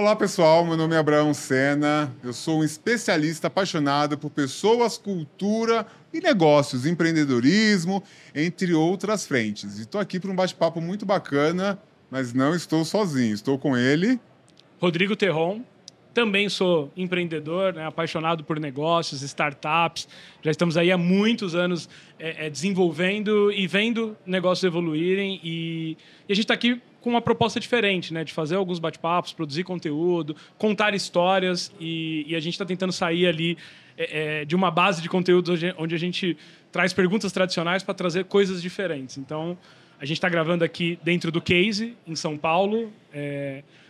Olá pessoal, meu nome é Abraão Sena, eu sou um especialista apaixonado por pessoas, cultura e negócios, empreendedorismo, entre outras frentes. E estou aqui para um bate-papo muito bacana, mas não estou sozinho, estou com ele. Rodrigo Terron, também sou empreendedor, né, apaixonado por negócios, startups. Já estamos aí há muitos anos é, é, desenvolvendo e vendo negócios evoluírem. E, e a gente está aqui com uma proposta diferente, né? De fazer alguns bate-papos, produzir conteúdo, contar histórias. E, e a gente está tentando sair ali é, é, de uma base de conteúdo onde a gente traz perguntas tradicionais para trazer coisas diferentes. Então, a gente está gravando aqui dentro do Case, em São Paulo.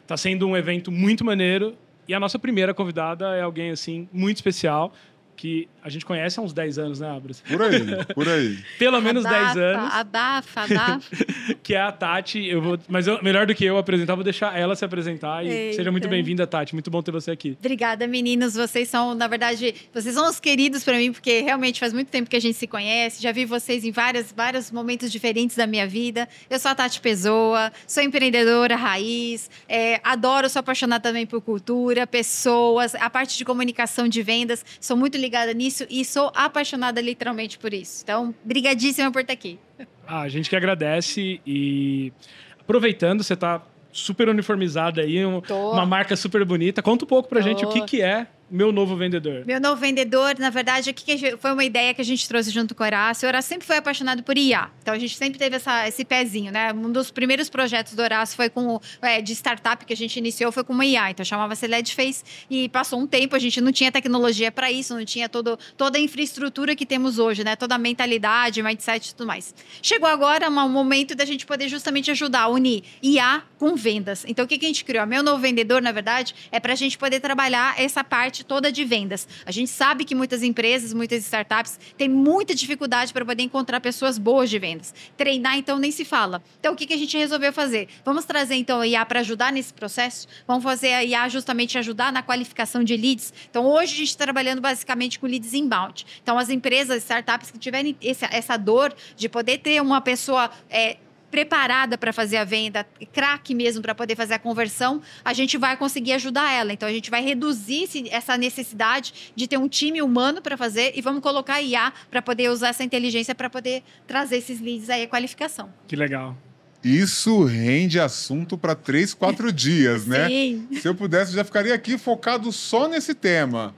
Está é, sendo um evento muito maneiro. E a nossa primeira convidada é alguém assim muito especial que a gente conhece há uns 10 anos, né, Abras? Por aí, por aí. Pelo menos Adafa, 10 anos. Abafa, abafa. que é a Tati. Eu vou, mas eu, melhor do que eu apresentar, vou deixar ela se apresentar. E Eita. seja muito bem-vinda, Tati. Muito bom ter você aqui. Obrigada, meninos. Vocês são, na verdade, vocês são os queridos para mim, porque realmente faz muito tempo que a gente se conhece. Já vi vocês em vários, vários momentos diferentes da minha vida. Eu sou a Tati Pessoa, sou empreendedora raiz, é, adoro, sou apaixonada também por cultura, pessoas, a parte de comunicação de vendas. Sou muito ligada nisso e sou apaixonada literalmente por isso. Então, brigadíssima por estar aqui. Ah, a gente que agradece e aproveitando, você está super uniformizada aí, um, uma marca super bonita. Conta um pouco pra Tô. gente o que, que é meu novo vendedor. Meu novo vendedor, na verdade, aqui foi uma ideia que a gente trouxe junto com o Horácio. O Horácio sempre foi apaixonado por IA. Então a gente sempre teve essa, esse pezinho, né? Um dos primeiros projetos do Horácio foi com é, de startup que a gente iniciou foi com uma IA. Então chamava-se Face e passou um tempo, a gente não tinha tecnologia para isso, não tinha todo, toda a infraestrutura que temos hoje, né? Toda a mentalidade, mindset e tudo mais. Chegou agora um momento da gente poder justamente ajudar a unir IA com vendas. Então o que, que a gente criou? Meu novo vendedor, na verdade, é para a gente poder trabalhar essa parte parte toda de vendas. A gente sabe que muitas empresas, muitas startups têm muita dificuldade para poder encontrar pessoas boas de vendas. Treinar, então, nem se fala. Então, o que, que a gente resolveu fazer? Vamos trazer, então, a IA para ajudar nesse processo? Vamos fazer a IA justamente ajudar na qualificação de leads? Então, hoje a gente está trabalhando basicamente com leads inbound. Então, as empresas, startups que tiverem essa dor de poder ter uma pessoa... É, preparada para fazer a venda, craque mesmo para poder fazer a conversão, a gente vai conseguir ajudar ela. Então a gente vai reduzir essa necessidade de ter um time humano para fazer e vamos colocar IA para poder usar essa inteligência para poder trazer esses leads aí a qualificação. Que legal. Isso rende assunto para três, quatro dias, né? Sim. Se eu pudesse, eu já ficaria aqui focado só nesse tema.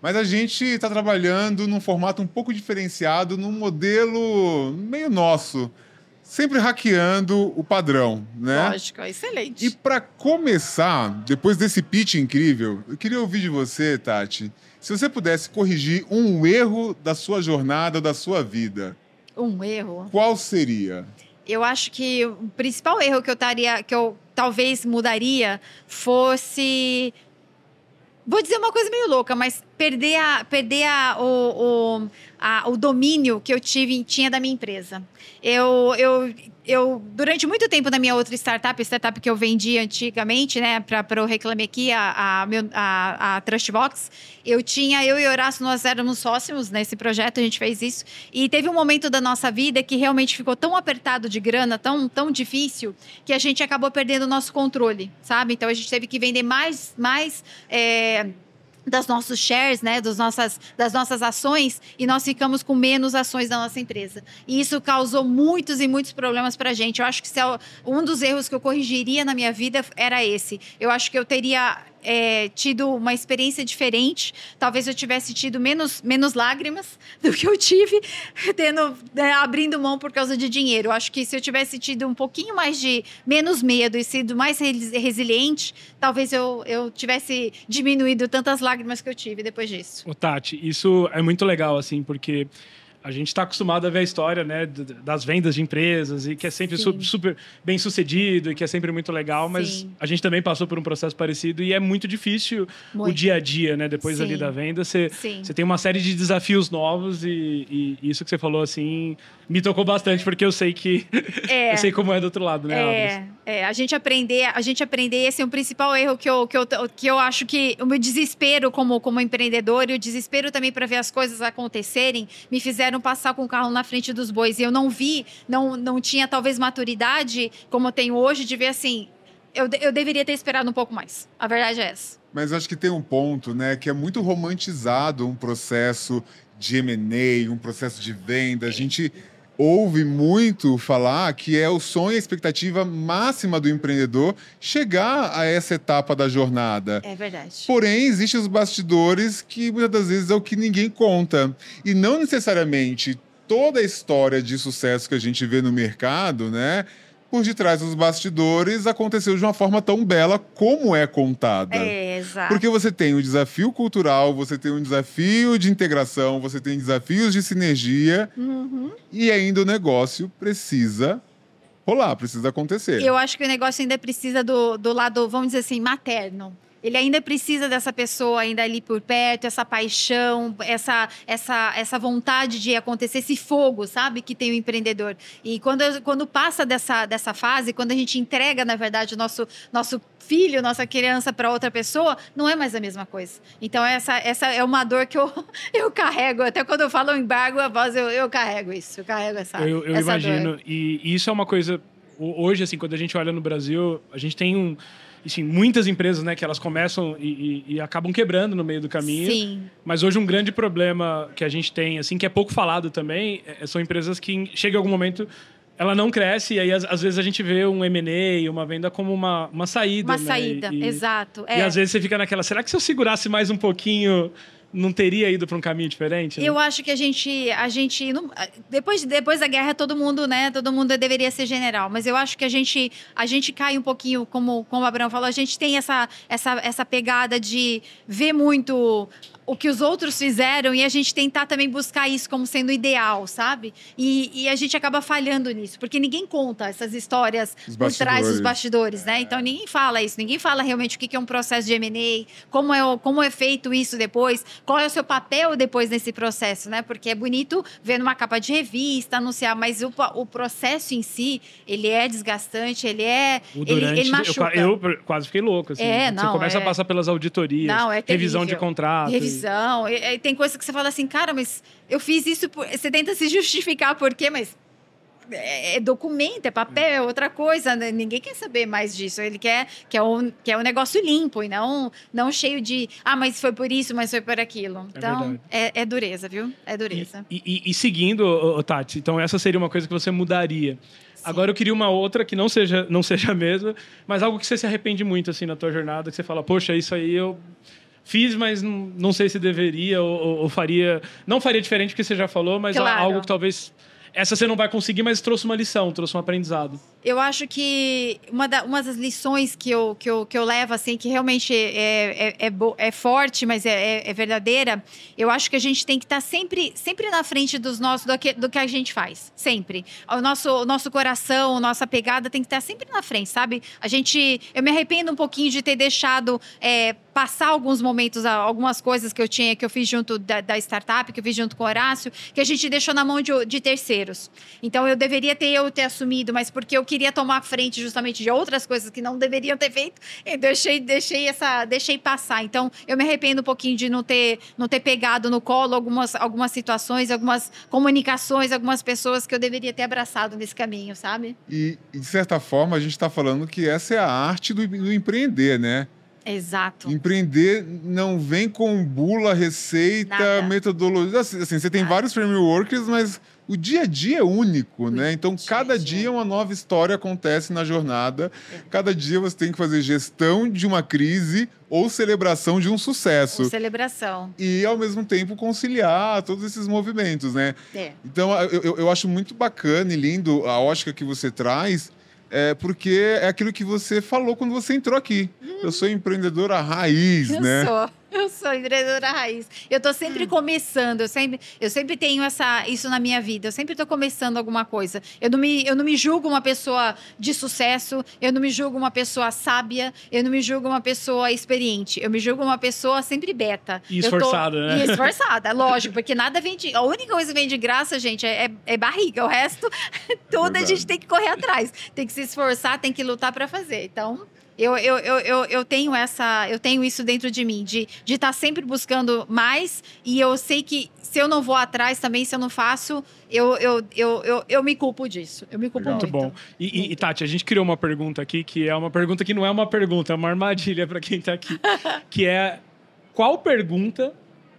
Mas a gente está trabalhando num formato um pouco diferenciado, num modelo meio nosso sempre hackeando o padrão, né? Lógico, excelente. E para começar, depois desse pitch incrível, eu queria ouvir de você, Tati, se você pudesse corrigir um erro da sua jornada, da sua vida. Um erro? Qual seria? Eu acho que o principal erro que eu taria, que eu talvez mudaria fosse Vou dizer uma coisa meio louca, mas perder, a, perder a, o, o, a, o domínio que eu tive, tinha da minha empresa. Eu, eu, eu, durante muito tempo na minha outra startup, startup que eu vendi antigamente, né, para o Reclame Aqui, a, a, a, a Trustbox, eu tinha, eu e Horácio, nós éramos sócios nesse projeto, a gente fez isso. E teve um momento da nossa vida que realmente ficou tão apertado de grana, tão, tão difícil, que a gente acabou perdendo o nosso controle, sabe? Então a gente teve que vender mais, mais. É, das nossos shares, né, das nossas, das nossas ações, e nós ficamos com menos ações da nossa empresa. E isso causou muitos e muitos problemas para a gente. Eu acho que é um dos erros que eu corrigiria na minha vida era esse. Eu acho que eu teria é, tido uma experiência diferente, talvez eu tivesse tido menos, menos lágrimas do que eu tive, tendo, né, abrindo mão por causa de dinheiro. Eu acho que se eu tivesse tido um pouquinho mais de menos medo e sido mais resiliente, talvez eu, eu tivesse diminuído tantas lágrimas que eu tive depois disso. Ô, Tati, isso é muito legal, assim, porque a gente está acostumado a ver a história né, das vendas de empresas e que é sempre su super bem sucedido e que é sempre muito legal, mas Sim. a gente também passou por um processo parecido e é muito difícil muito. o dia a dia, né? Depois Sim. ali da venda, você, tem uma série de desafios novos e, e, isso que você falou assim me tocou bastante porque eu sei que é. eu sei como é do outro lado, né? É, é, a gente aprender, a gente aprender esse é o principal erro que eu, que eu, que eu acho que o meu desespero como como empreendedor e o desespero também para ver as coisas acontecerem me fizeram passar com o carro na frente dos bois. E eu não vi, não, não tinha talvez maturidade como eu tenho hoje de ver assim, eu, eu deveria ter esperado um pouco mais. A verdade é essa. Mas acho que tem um ponto, né, que é muito romantizado um processo de M&A, um processo de venda. A gente ouve muito falar que é o sonho e a expectativa máxima do empreendedor chegar a essa etapa da jornada. É verdade. Porém, existem os bastidores que muitas das vezes é o que ninguém conta. E não necessariamente toda a história de sucesso que a gente vê no mercado, né? Por detrás dos bastidores aconteceu de uma forma tão bela como é contada. É, exato. Porque você tem um desafio cultural, você tem um desafio de integração, você tem desafios de sinergia uhum. e ainda o negócio precisa rolar, precisa acontecer. Eu acho que o negócio ainda precisa do, do lado, vamos dizer assim, materno ele ainda precisa dessa pessoa ainda ali por perto, essa paixão, essa, essa, essa vontade de acontecer, esse fogo, sabe, que tem o empreendedor. E quando, quando passa dessa, dessa fase, quando a gente entrega, na verdade, o nosso, nosso filho, nossa criança para outra pessoa, não é mais a mesma coisa. Então, essa, essa é uma dor que eu, eu carrego. Até quando eu falo embargo, a voz, eu, eu carrego isso. Eu carrego essa Eu, eu essa imagino. Dor. E isso é uma coisa... Hoje, assim, quando a gente olha no Brasil, a gente tem um assim, muitas empresas, né, que elas começam e, e, e, acabam quebrando no meio do caminho. Sim. Mas hoje um grande problema que a gente tem, assim, que é pouco falado também, é, são empresas que chega algum momento ela não cresce e aí às, às vezes a gente vê um M&A, uma venda como uma, uma saída, Uma né? saída, e, exato. E é. às vezes você fica naquela, será que se eu segurasse mais um pouquinho não teria ido para um caminho diferente? Né? Eu acho que a gente, a gente depois, depois da guerra todo mundo, né? Todo mundo deveria ser general, mas eu acho que a gente, a gente cai um pouquinho, como, como o Abraão falou, a gente tem essa, essa, essa pegada de ver muito o que os outros fizeram e a gente tentar também buscar isso como sendo ideal, sabe? E, e a gente acaba falhando nisso, porque ninguém conta essas histórias por trás dos bastidores, né? Então ninguém fala isso, ninguém fala realmente o que é um processo de M&A, como é, como é feito isso depois, qual é o seu papel depois nesse processo, né? Porque é bonito ver numa capa de revista, anunciar, mas o, o processo em si, ele é desgastante, ele é... O durante, ele, ele machuca. Eu, eu, quase fiquei louco, assim. É, não, Você começa é... a passar pelas auditorias, não, é revisão de contrato. Revisão E, e tem coisa que você fala assim, cara, mas eu fiz isso. Por... Você tenta se justificar por quê, mas é, é documento, é papel, é outra coisa. Né? Ninguém quer saber mais disso. Ele quer, quer, um, quer um negócio limpo e não, não cheio de. Ah, mas foi por isso, mas foi por aquilo. Então, é, é dureza, viu? É dureza. E, e, e seguindo, Tati, então essa seria uma coisa que você mudaria. Sim. Agora eu queria uma outra que não seja, não seja a mesma, mas algo que você se arrepende muito assim na tua jornada, que você fala, poxa, isso aí eu fiz, mas não, não sei se deveria ou, ou, faria. Não faria diferente porque você já falou, mas claro. algo que talvez. Essa você não vai conseguir, mas trouxe uma lição, trouxe um aprendizado. Eu acho que uma, da, uma das lições que eu, que, eu, que eu levo, assim, que realmente é, é, é, é forte, mas é, é, verdadeira, eu acho que a gente tem que estar tá sempre, sempre na frente dos nossos, do que, do que a gente faz. Sempre. O nosso, o nosso coração, nossa pegada tem que estar tá sempre na frente, sabe? A gente. Eu me arrependo um pouquinho de ter deixado é, passar alguns momentos, algumas coisas que eu tinha, que eu fiz junto da, da, startup, que eu fiz junto com o Horácio, que a gente deixou na mão de, de terceiros. Então eu deveria ter eu ter assumido, mas porque eu queria tomar frente justamente de outras coisas que não deveriam ter feito, eu deixei, deixei essa, deixei passar. Então eu me arrependo um pouquinho de não ter, não ter pegado no colo algumas, algumas situações, algumas comunicações, algumas pessoas que eu deveria ter abraçado nesse caminho, sabe? E de certa forma a gente está falando que essa é a arte do, do empreender, né? Exato. Empreender não vem com bula, receita, Nada. metodologia. Assim, assim, você tem Nada. vários frameworks, mas o dia a dia é único, né? Então, cada dia. uma nova história acontece na jornada. Cada dia você tem que fazer gestão de uma crise ou celebração de um sucesso. Com celebração. E, ao mesmo tempo, conciliar todos esses movimentos, né? É. Então, eu, eu- acho muito bacana e lindo a ótica que você traz, é, porque é aquilo que você falou quando você entrou aqui. Eu sou empreendedora raiz, Eu né? sou. Eu sou empreendedora raiz. Eu tô sempre começando, eu sempre, eu sempre tenho essa, isso na minha vida. Eu sempre tô começando alguma coisa. Eu não, me, eu não me julgo uma pessoa de sucesso, eu não me julgo uma pessoa sábia, eu não me julgo uma pessoa experiente. Eu me julgo uma pessoa sempre beta. E Eu tô- esforçada, né? E esforçada, lógico, porque nada vem de. A única coisa que vem de graça, gente, é, é barriga. O resto, tudo a Verdade. gente tem que correr atrás. Tem que se esforçar, tem que lutar para fazer. Então, Eu, eu, eu, eu, eu tenho essa, eu tenho isso dentro de mim, de estar de tá sempre buscando mais, e eu sei que se eu não vou atrás também, se eu não faço, eu, eu, eu, eu, eu me culpo disso. Eu me culpo muito. Muito bom. E, e, Tati, a gente criou uma pergunta aqui que é uma pergunta que não é uma pergunta, é uma armadilha para quem está aqui. que é qual pergunta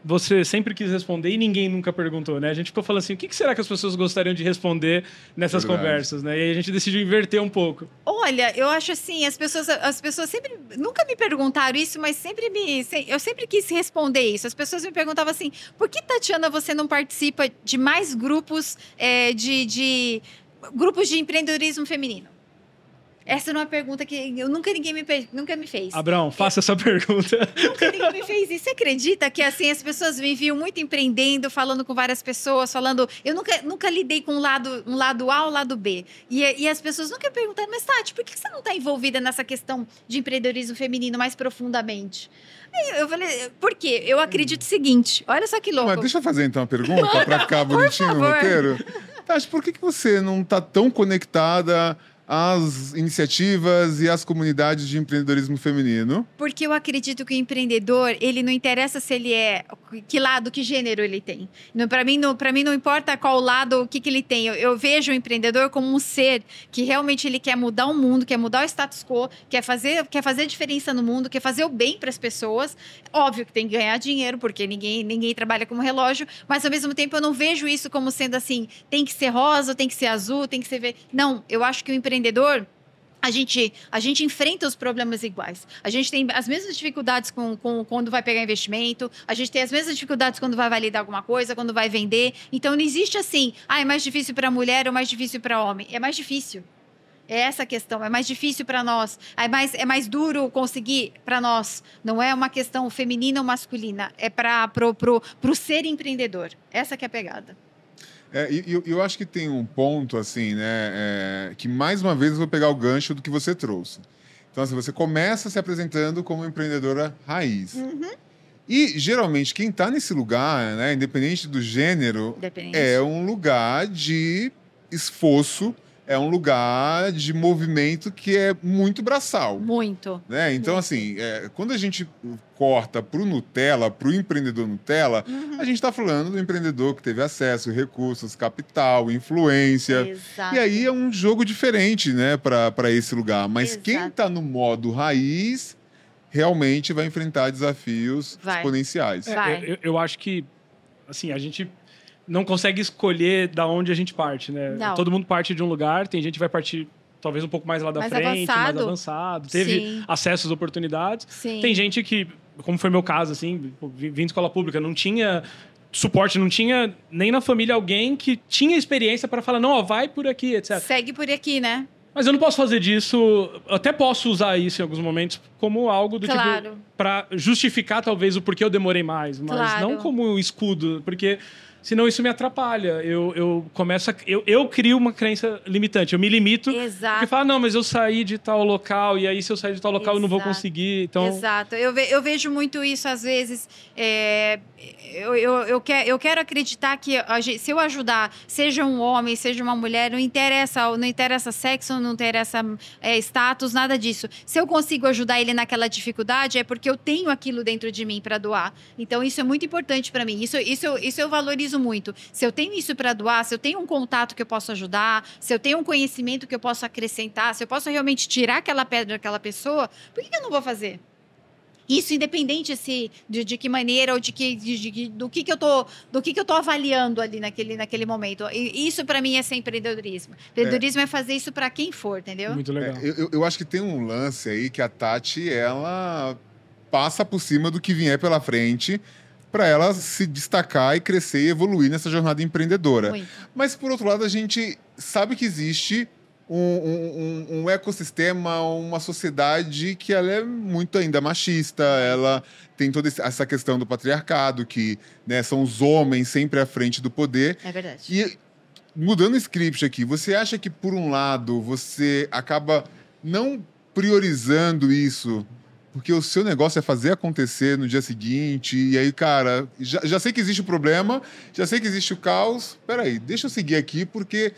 você sempre quis responder e ninguém nunca perguntou, né? A gente ficou falando assim, o que será que as pessoas gostariam de responder nessas Verdade. conversas, né? E aí a gente decidiu inverter um pouco. Olha, eu acho assim, as pessoas, as pessoas sempre nunca me perguntaram isso, mas sempre me, eu sempre quis responder isso. As pessoas me perguntavam assim, por que Tatiana você não participa de mais grupos é, de, de grupos de empreendedorismo feminino? Essa é uma pergunta que eu nunca ninguém me, nunca me fez. Abraão, faça essa pergunta. Nunca ninguém me fez isso. Você acredita que assim as pessoas me viam muito empreendendo, falando com várias pessoas, falando. Eu nunca, nunca lidei com um lado, um lado A ou um lado B. E, e as pessoas nunca perguntaram, mas Tati, por que você não está envolvida nessa questão de empreendedorismo feminino mais profundamente? Eu falei, por quê? Eu acredito o seguinte: olha só que louco. Mas deixa eu fazer então uma pergunta para ficar bonitinho no roteiro. Tati, por que, que você não está tão conectada? As iniciativas e as comunidades de empreendedorismo feminino? Porque eu acredito que o empreendedor, ele não interessa se ele é que lado, que gênero ele tem. Para mim, não, para mim não importa qual lado, o que, que ele tem. Eu, eu, vejo o empreendedor como um ser que realmente ele quer mudar o mundo, quer mudar o status quo, quer fazer, quer fazer diferença no mundo, quer fazer o bem para as pessoas. Óbvio que tem que ganhar dinheiro, porque ninguém, ninguém trabalha como relógio, mas ao mesmo tempo eu não vejo isso como sendo assim, tem que ser rosa, tem que ser azul, tem que ser Não, eu acho que o empreendedor empreendedor, a gente, a gente enfrenta os problemas iguais. A gente tem as mesmas dificuldades com, com, quando vai pegar investimento, a gente tem as mesmas dificuldades quando vai validar alguma coisa, quando vai vender. Então não existe assim, ah, é mais difícil para mulher ou mais difícil para homem. É mais difícil. É essa a questão. É mais difícil para nós. É mais, é mais duro conseguir para nós. Não é uma questão feminina ou masculina. É para o ser empreendedor. Essa que é a pegada. É, e eu, eu, acho que tem um ponto, assim, né? É, que mais uma vez eu vou pegar o gancho do que você trouxe. Então, assim, você começa se apresentando como empreendedora raiz. Uhum. E geralmente quem está nesse lugar, né, independente do gênero, é um lugar de esforço é um lugar de movimento que é muito braçal. Muito. Né? Então, muito. assim, é, quando a gente corta para o Nutella, para o empreendedor Nutella, uhum. a gente está falando do empreendedor que teve acesso, recursos, capital, influência. Exato. E aí é um jogo diferente né, para esse lugar. Mas Exato. quem está no modo raiz realmente vai enfrentar desafios vai. exponenciais. É, eu, eu acho que assim, a gente não consegue escolher da onde a gente parte, né? Não. Todo mundo parte de um lugar, tem gente que vai partir talvez um pouco mais lá da mais frente, avançado. mais avançado, teve Sim. acesso às oportunidades. Sim. Tem gente que, como foi meu caso, assim, vindo de escola pública, não tinha suporte, não tinha nem na família alguém que tinha experiência para falar, não, ó, vai por aqui, etc. Segue por aqui, né? Mas eu não posso fazer disso, até posso usar isso em alguns momentos como algo do tipo claro. tipo para justificar talvez o porquê eu demorei mais, mas claro. não como um escudo, porque senão isso me atrapalha. Eu, eu começo a, eu, eu crio uma crença limitante. Eu me limito. Exato. Porque fala, não, mas eu saí de tal local, e aí se eu sair de tal local Exato. eu não vou conseguir. Então... Exato. Eu, ve, eu vejo muito isso às vezes. É, eu, eu, eu, quer, eu quero acreditar que se eu ajudar, seja um homem, seja uma mulher, não interessa, não interessa sexo, não interessa é, status, nada disso. Se eu consigo ajudar ele naquela dificuldade, é porque eu tenho aquilo dentro de mim para doar. Então isso é muito importante para mim. Isso, isso, isso eu valorizo muito. Se eu tenho isso para doar, se eu tenho um contato que eu posso ajudar, se eu tenho um conhecimento que eu posso acrescentar, se eu posso realmente tirar aquela pedra daquela pessoa, por que eu não vou fazer? Isso independente se de, de que maneira ou de que de, de, do que, que eu tô do que, que eu tô avaliando ali naquele, naquele momento. E isso para mim é ser empreendedorismo. Empreendedorismo é, é fazer isso para quem for, entendeu? Muito legal. É, eu, eu acho que tem um lance aí que a Tati ela passa por cima do que vier pela frente para ela se destacar e crescer e evoluir nessa jornada empreendedora. Muito. Mas, por outro lado, a gente sabe que existe um, um, um, ecossistema, uma sociedade que ela é muito ainda machista, ela tem toda essa questão do patriarcado, que né, são os homens sempre à frente do poder. É verdade. E mudando o script aqui, você acha que, por um lado, você acaba não priorizando isso porque o seu negócio é fazer acontecer no dia seguinte. E aí, cara, já, já sei que existe o problema, já sei que existe o caos. Peraí, deixa eu seguir aqui, porque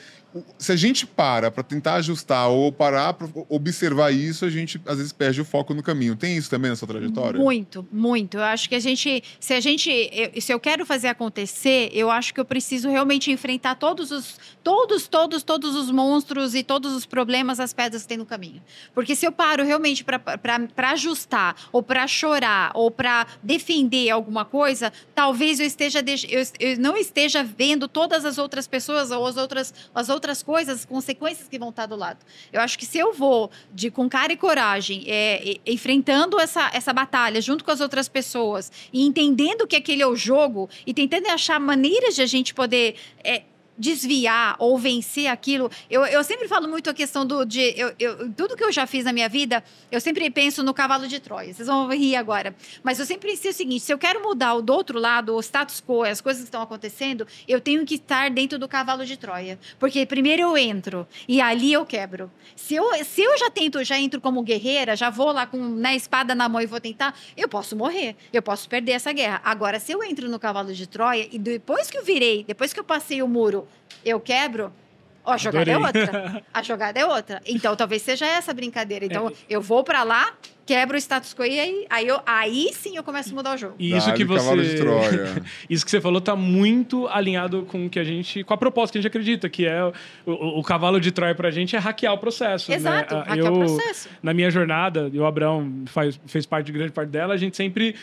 se a gente para para tentar ajustar ou parar para observar isso, a gente às vezes perde o foco no caminho. Tem isso também na sua trajetória? Muito, muito. Eu acho que a gente, se a gente, eu, se eu quero fazer acontecer, eu acho que eu preciso realmente enfrentar todos os, todos, todos, todos os monstros e todos os problemas, as pedras que tem no caminho. Porque se eu paro realmente para ajustar ou para chorar ou para defender alguma coisa, talvez eu esteja, eu, eu não esteja vendo todas as outras pessoas ou as outras, as outras outras coisas, consequências que vão estar do lado. Eu acho que se eu vou de com cara e coragem, é, enfrentando essa, essa batalha junto com as outras pessoas e entendendo que aquele é o jogo e tentando achar maneiras de a gente poder é, desviar ou vencer aquilo. Eu, eu sempre falo muito a questão do. De, eu, eu, tudo que eu já fiz na minha vida, eu sempre penso no cavalo de Troia. Vocês vão rir agora. Mas eu sempre penso o seguinte: se eu quero mudar o do outro lado, o status quo, as coisas que estão acontecendo, eu tenho que estar dentro do cavalo de Troia. Porque primeiro eu entro e ali eu quebro. Se eu, se eu já tento, já entro como guerreira, já vou lá com né, espada na mão e vou tentar, eu posso morrer, eu posso perder essa guerra. Agora, se eu entro no cavalo de Troia e depois que eu virei, depois que eu passei o muro, eu quebro, ó, a jogada Adorei. é outra. A jogada é outra. Então, talvez seja essa brincadeira. Então, é. eu vou para lá, quebro o status quo e aí, aí, eu, aí sim eu começo a mudar o jogo. E isso que você isso que você falou tá muito alinhado com o que a gente, com a proposta que a gente acredita, que é o, o, o cavalo de Troia pra gente é hackear o processo, né? Exato, né? hackear eu, o processo. Na minha jornada, e o Abraão faz, fez parte de grande parte dela, a gente sempre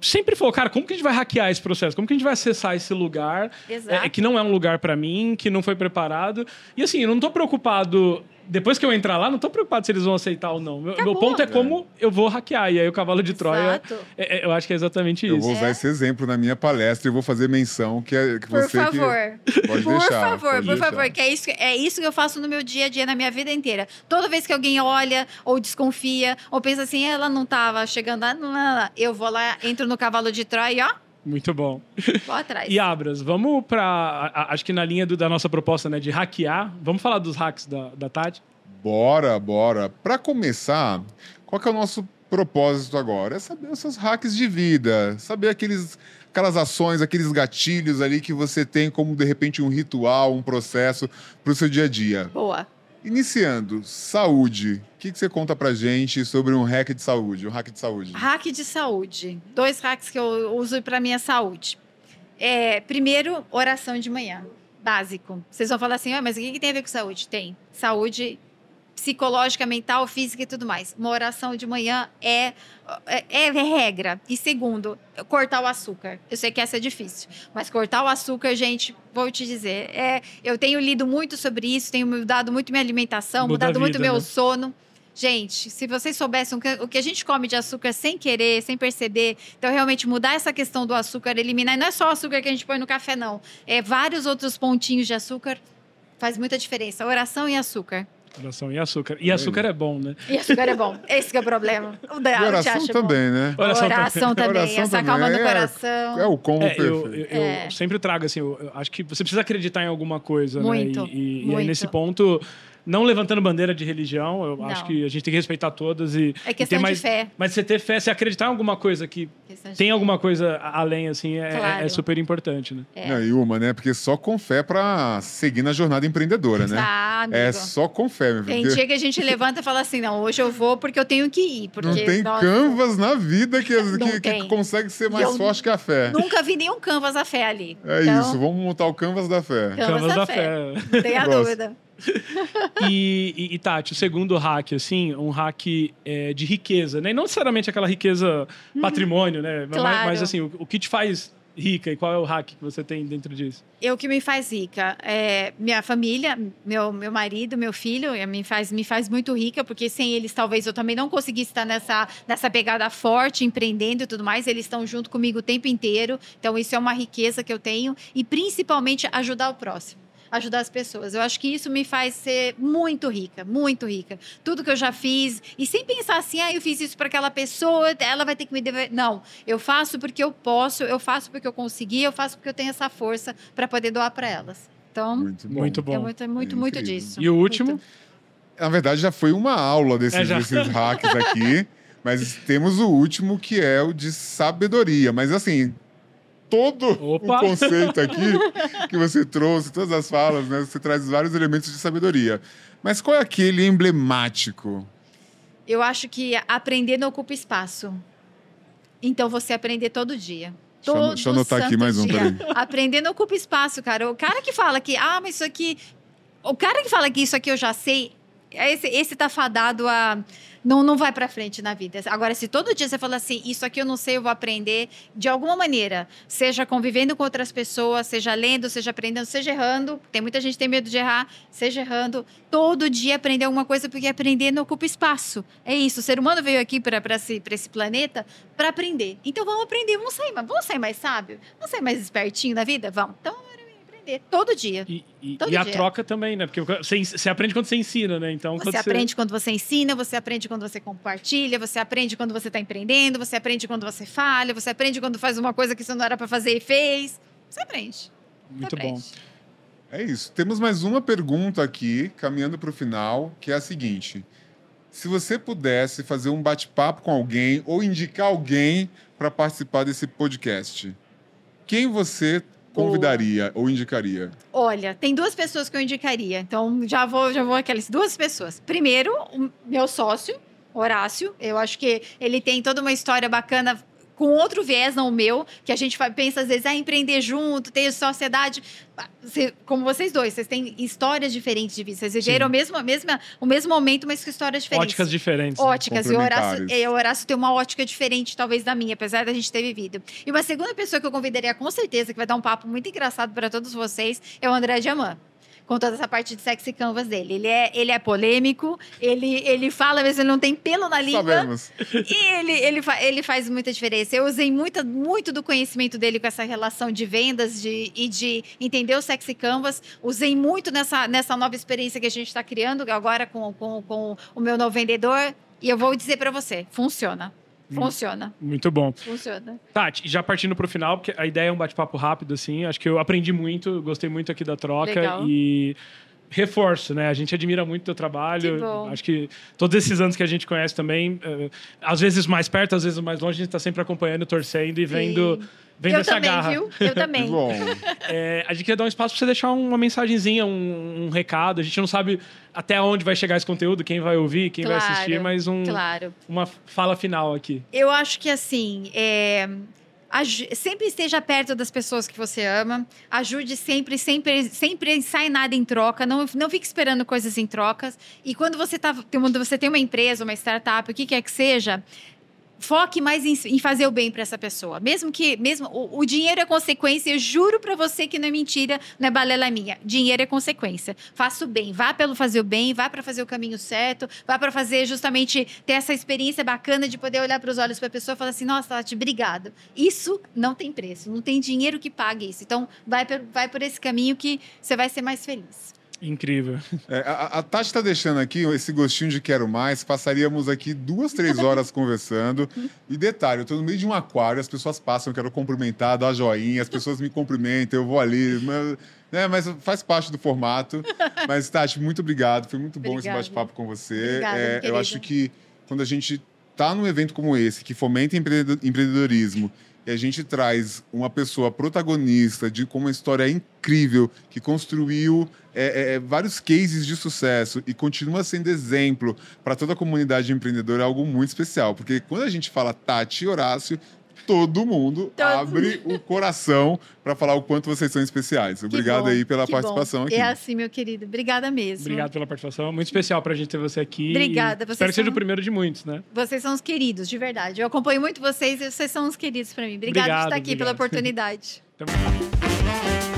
sempre falou, cara, como que a gente vai hackear esse processo? Como que a gente vai acessar esse lugar é, que não é um lugar para mim, que não foi preparado? E assim, eu não tô preocupado depois que eu entrar lá, não tô preocupado se eles vão aceitar ou não. Meu, meu ponto é como eu vou hackear. E aí o cavalo de Troia, é, é, eu acho que é exatamente isso. Eu vou usar é. esse exemplo na minha palestra e vou fazer menção que, é, que por você favor. Que pode por deixar. Favor, por deixar. favor, que é isso, é isso que eu faço no meu dia a dia, na minha vida inteira. Toda vez que alguém olha ou desconfia ou pensa assim, ela não estava chegando, não, eu vou lá, entro no cavalo de Troia e ó, muito bom. Vou atrás. E Abras, vamos para. Acho que na linha do, da nossa proposta né, de hackear, vamos falar dos hacks da, da Tati? Bora, bora. Para começar, qual que é o nosso propósito agora? É saber os seus hacks de vida, saber aqueles, aquelas ações, aqueles gatilhos ali que você tem como de repente um ritual, um processo para o seu dia a dia. Boa. Iniciando, saúde. O que, que você conta pra gente sobre um hack de saúde, um hack de saúde? Hack de saúde. Dois hacks que eu uso para minha saúde. É, primeiro, oração de manhã. Básico. Vocês vão falar assim, ah, mas o que, que tem a ver com saúde? Tem. Saúde psicológica, mental, física e tudo mais. Uma oração de manhã é, é, é, regra. E segundo, cortar o açúcar. Eu sei que essa é difícil, mas cortar o açúcar, gente, vou te dizer, é, eu tenho lido muito sobre isso, tenho mudado muito minha alimentação, Muda mudado vida, muito meu né? sono. Gente, se vocês soubessem o que a gente come de açúcar sem querer, sem perceber, então realmente mudar essa questão do açúcar, eliminar, e não é só o açúcar que a gente põe no café, não. É vários outros pontinhos de açúcar, faz muita diferença. Oração e açúcar. Oração e açúcar. E açúcar é bom, né? E açúcar é bom. Esse é o problema. O da oração também, bom. né? Oração, oração também. Oração essa também. calma no é, coração. É o combo é, perfeito. Eu, eu, é. eu, sempre trago, assim, eu, acho que você precisa acreditar em alguma coisa, muito, né? E, e, muito. e aí, nesse ponto não levantando bandeira de religião, eu não. acho que a gente tem que respeitar todas e. É questão e mais, de fé. Mas você ter fé, você acreditar em alguma coisa que tem alguma coisa além, assim, é, claro. é super importante, né? É. Não, e uma, né? Porque só com fé para seguir na jornada empreendedora, né? Ah, amigo. É só com fé, meu. Tem dia que a gente levanta e fala assim: não, hoje eu vou porque eu tenho que ir. Porque, não tem nossa, canvas na vida que, que, que, consegue ser mais eu forte que a fé. Nunca vi nenhum canvas da fé ali. É então... isso, vamos montar o canvas da fé. Canvas, canvas da, da, fé. fé. Não tem a dúvida. E, e, e, Tati, o segundo hack, assim, um hack é, de riqueza, né? E não necessariamente aquela riqueza uhum. patrimônio, né? Claro. Mas, mas, assim, o, o, que te faz rica e qual é o hack que você tem dentro disso? Eu o que me faz rica é minha família, meu, meu marido, meu filho, me faz, me faz muito rica, porque sem eles talvez eu também não conseguisse estar nessa, nessa pegada forte, empreendendo e tudo mais. Eles estão junto comigo o tempo inteiro, então isso é uma riqueza que eu tenho e principalmente ajudar o próximo ajudar as pessoas. Eu acho que isso me faz ser muito rica, muito rica. Tudo que eu já fiz e sem pensar assim, ah, eu fiz isso para aquela pessoa, ela vai ter que me dever. Não, eu faço porque eu posso, eu faço porque eu consegui, eu faço porque eu tenho essa força para poder doar para elas. Então, muito bom. Muito, bom. É muito, muito, é muito disso. E o último? Muito. Na verdade, já foi uma aula desses, é, desses hacks aqui. Mas temos o último, que é o de sabedoria. Mas assim, todo Opa. o conceito aqui que você trouxe, todas as falas, né? Você traz vários elementos de sabedoria. Mas qual é aquele emblemático? Eu acho que aprender não ocupa espaço. Então você aprender todo dia. Deixa eu- Todo deixa eu anotar aqui mais um, dia. peraí. Aprender não ocupa espaço, cara. O cara que fala que, ah, mas isso aqui. O cara que fala que isso aqui eu já sei, esse, esse tá fadado a. Não, não vai pra frente na vida. Agora, se todo dia você fala assim, isso aqui eu não sei, eu vou aprender de alguma maneira, seja convivendo com outras pessoas, seja lendo, seja aprendendo, seja errando. Tem muita gente que tem medo de errar, seja errando. Todo dia aprender alguma coisa, porque aprender não ocupa espaço. É isso. O ser humano veio aqui para esse, esse planeta para aprender. Então vamos aprender, vamos sair, vamos sair mais sábio? Vamos sair mais espertinho na vida? Vamos. Então, aprender todo dia. E, e- Todo e a dia. troca também, né? Porque você, você aprende quando você ensina, né? Então, Você aprende quando você ensina, você aprende quando você compartilha, você aprende quando você está empreendendo, você aprende quando você falha, você aprende quando faz uma coisa que você não era para fazer e fez. Você aprende. Você Muito bom. aprende. É isso. Temos mais uma pergunta aqui, caminhando para o final, que é a seguinte: se você pudesse fazer um bate-papo com alguém ou indicar alguém para participar desse podcast, quem você convidaria ou indicaria? Olha, tem duas pessoas que eu indicaria. Então, já vou, já vou aquelas duas pessoas. Primeiro, o meu sócio, Horácio. Eu acho que ele tem toda uma história bacana com outro viés, não o meu, que a gente pensa às vezes, ah, empreender junto, ter sociedade. Você- como vocês dois, vocês têm histórias diferentes de vida. Vocês viveram o mesmo, a mesma, o mesmo momento, mas com histórias diferentes. Óticas diferentes. né? Óticas. E o Horácio, e o Horácio tem uma ótica diferente, talvez, da minha, apesar da gente ter vivido. E uma segunda pessoa que eu convidaria com certeza, que vai dar um papo muito engraçado para todos vocês, é o André Diamant. Com toda essa parte de sexy canvas dele. Ele é, ele é polêmico, ele, ele fala, mas ele não tem pelo na língua. Sabemos. E ele, ele, fa- ele faz muita diferença. Eu usei muita, muito do conhecimento dele com essa relação de vendas de, e de entender o Sexy Canvas. Usei muito nessa, nessa nova experiência que a gente está criando agora com, com, com o meu novo vendedor. E eu vou dizer para você, funciona. Funciona, Muito bom. funciona. Tati, e já partindo pro final, porque a ideia é um bate-papo rápido, assim. Acho que eu aprendi muito, gostei muito aqui da troca. Legal. E reforço, né? A gente admira muito o teu trabalho. Que bom. Acho que todos esses anos que a gente conhece também, eh, às vezes mais perto, às vezes mais longe, a gente tá sempre acompanhando, torcendo e vendo, vendo eu essa também, garra. viu? Eu também. bom. É, a gente queria dar um espaço para você deixar uma mensagenzinha, um, um recado. A gente não sabe até onde vai chegar esse conteúdo, quem vai ouvir, quem vai Claro, assistir, mas um, Claro. uma fala final aqui. Eu acho que assim, é, sempre esteja perto das pessoas que você ama. Ajude sempre, sempre, sempre sai nada em troca. Não, não fique esperando coisas em trocas. E quando você tá, quando você tem uma empresa, uma startup, o que quer que seja. Foque mais em, em fazer o bem para essa pessoa. Mesmo que. mesmo o, o dinheiro é consequência, eu juro para você que não é mentira, não é balela minha. Dinheiro é consequência. Faça o bem. Vá pelo fazer o bem, vá para fazer o caminho certo, vá para fazer justamente ter essa experiência bacana de poder olhar para os olhos para a pessoa e falar assim: nossa, Tati, obrigado. Isso não tem preço, não tem dinheiro que pague isso. Então, vai vai por esse caminho que você vai ser mais feliz. Incrível. É, a, a Tati está deixando aqui esse gostinho de quero mais. Passaríamos aqui duas, três horas conversando. E detalhe, eu estou no meio de um aquário, as pessoas passam, eu quero cumprimentar, dar joinha, as pessoas me cumprimentam, eu vou ali. Mas, né, mas faz parte do formato. Mas, Tati, muito obrigado. Foi muito bom esse Obrigada. bate-papo com você. Obrigada, É, eu acho que quando a gente está num evento como esse, que fomenta empreendedor- empreendedorismo, e a gente traz uma pessoa protagonista de com uma história incrível que construiu é, é, vários cases de sucesso e continua sendo exemplo para toda a comunidade empreendedora é algo muito especial porque quando a gente fala Tati e Horácio todo mundo Todos. abre o coração para falar o quanto vocês são especiais. Obrigado bom, aí pela que participação bom. aqui. É assim, meu querido. Obrigada mesmo. Obrigado pela participação. Muito especial pra gente ter você aqui. Obrigada, vocês Espero que seja são- o primeiro de muitos, né? Vocês são os queridos, de verdade. Eu acompanho muito vocês e vocês são os queridos para mim. Obrigada por Obrigado, estar aqui pela obrigado. oportunidade. Tamo.